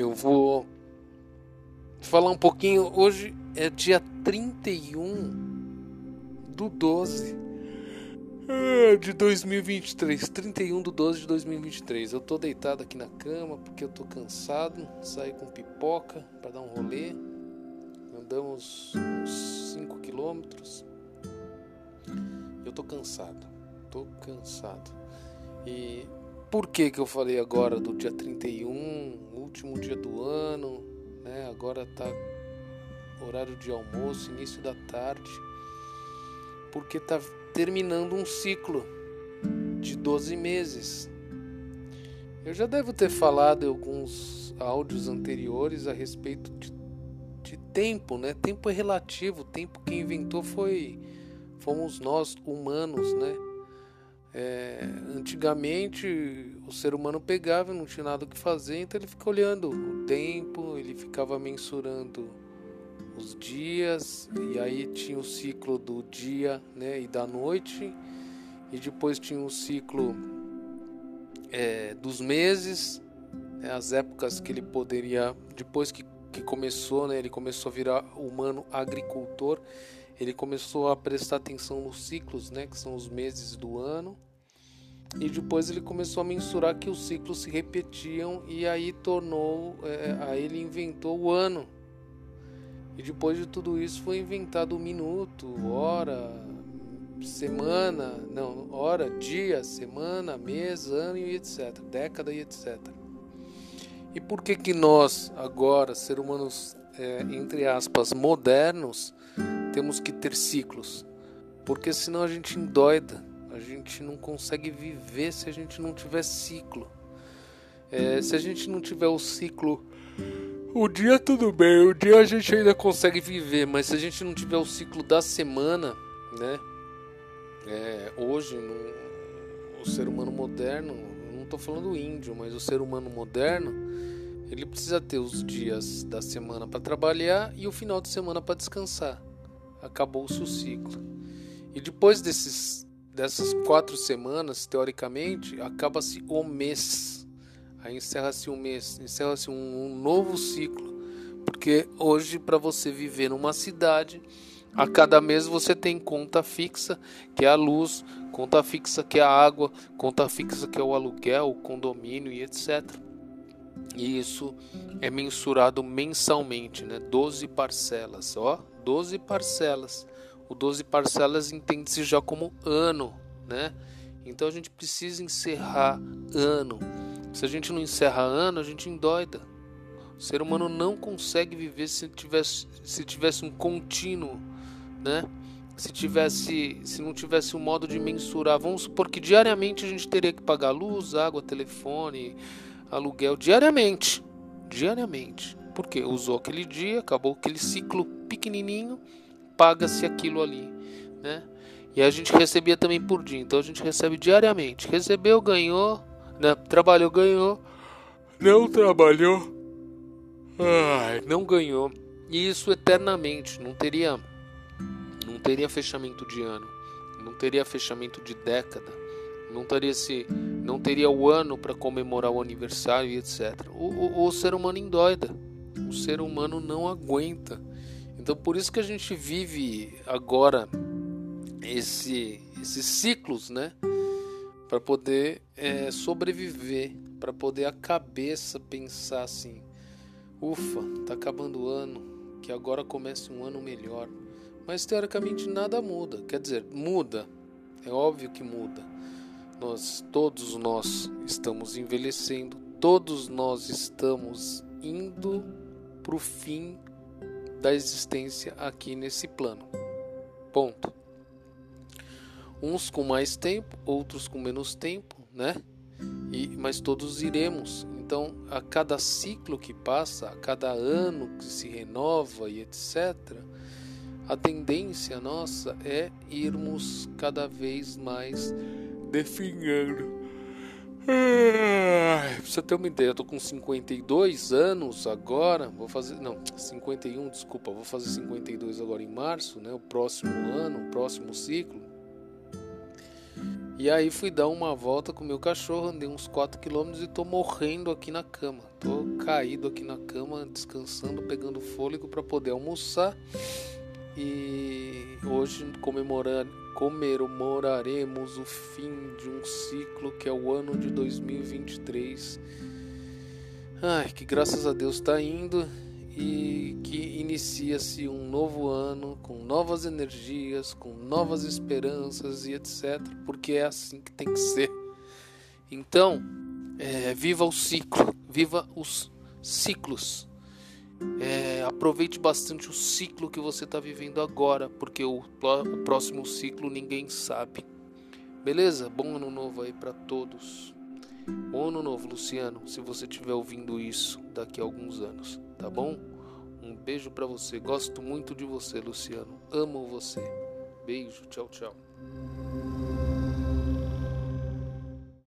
Eu vou falar um pouquinho. Hoje é dia 31 do 12 é, de 2023. 31 do 12 de 2023. Eu tô deitado aqui na cama porque eu tô cansado. Saí com pipoca para dar um rolê. Andamos uns 5 quilômetros. Eu tô cansado. Tô cansado. E por que que eu falei agora do dia 31, último dia do ano, né? Agora tá horário de almoço, início da tarde. Porque tá terminando um ciclo de 12 meses. Eu já devo ter falado em alguns áudios anteriores a respeito de, de tempo, né? Tempo é relativo, tempo quem inventou foi fomos nós humanos, né? É, antigamente o ser humano pegava, não tinha nada o que fazer, então ele ficava olhando o tempo, ele ficava mensurando os dias, e aí tinha o ciclo do dia né, e da noite, e depois tinha o ciclo é, dos meses, né, as épocas que ele poderia, depois que, que começou, né, ele começou a virar humano agricultor ele começou a prestar atenção nos ciclos, né, que são os meses do ano. E depois ele começou a mensurar que os ciclos se repetiam e aí tornou, é, aí ele inventou o ano. E depois de tudo isso foi inventado o minuto, hora, semana, não, hora, dia, semana, mês, ano e etc, década e etc. E por que que nós agora, ser humanos é, entre aspas modernos, temos que ter ciclos, porque senão a gente endoida, a gente não consegue viver se a gente não tiver ciclo. É, se a gente não tiver o ciclo, o dia tudo bem, o dia a gente ainda consegue viver, mas se a gente não tiver o ciclo da semana, né? É, hoje, no, o ser humano moderno, não estou falando índio, mas o ser humano moderno, ele precisa ter os dias da semana para trabalhar e o final de semana para descansar acabou-se o ciclo. E depois desses, dessas quatro semanas, teoricamente, acaba-se o mês. Aí encerra-se um mês, encerra-se um, um novo ciclo. Porque hoje, para você viver numa cidade, a cada mês você tem conta fixa, que é a luz, conta fixa que é a água, conta fixa que é o aluguel, o condomínio e etc. E isso é mensurado mensalmente, né? 12 parcelas, ó, 12 parcelas. O 12 parcelas entende-se já como ano, né? Então a gente precisa encerrar ano. Se a gente não encerra ano, a gente endoida. O ser humano não consegue viver se tivesse, se tivesse um contínuo, né? Se tivesse, se não tivesse um modo de mensurar, vamos supor que diariamente a gente teria que pagar luz, água, telefone, aluguel diariamente, diariamente. Porque usou aquele dia, acabou aquele ciclo pequenininho, paga-se aquilo ali, né? E a gente recebia também por dia, então a gente recebe diariamente. Recebeu, ganhou, né? trabalhou, ganhou, não trabalhou, ai, não ganhou. E isso eternamente, não teria, não teria fechamento de ano, não teria fechamento de década, não teria se, não teria o ano para comemorar o aniversário e etc. O, o, o ser humano endoida, o ser humano não aguenta. Então por isso que a gente vive agora esse, esses ciclos, né? Para poder é, sobreviver, para poder a cabeça pensar assim: ufa, tá acabando o ano, que agora comece um ano melhor. Mas teoricamente nada muda, quer dizer, muda, é óbvio que muda. Nós, todos nós estamos envelhecendo, todos nós estamos indo para o fim da existência aqui nesse plano. Ponto. Uns com mais tempo, outros com menos tempo, né? E, mas todos iremos. Então, a cada ciclo que passa, a cada ano que se renova e etc., a tendência nossa é irmos cada vez mais definhando Pra você ter uma ideia, eu tô com 52 anos agora, vou fazer, não, 51, desculpa, vou fazer 52 agora em março, né, o próximo ano, o próximo ciclo. E aí fui dar uma volta com meu cachorro, andei uns 4 km e tô morrendo aqui na cama. Tô caído aqui na cama, descansando, pegando fôlego para poder almoçar. E hoje comemorar, comemoraremos o fim de um ciclo que é o ano de 2023. Ai, que graças a Deus está indo e que inicia-se um novo ano com novas energias, com novas esperanças e etc. Porque é assim que tem que ser. Então, é, viva o ciclo, viva os ciclos. É, aproveite bastante o ciclo que você está vivendo agora, porque o, o próximo ciclo ninguém sabe. Beleza? Bom ano novo aí para todos. Bom ano novo, Luciano, se você estiver ouvindo isso daqui a alguns anos, tá bom? Um beijo para você. Gosto muito de você, Luciano. Amo você. Beijo. Tchau, tchau.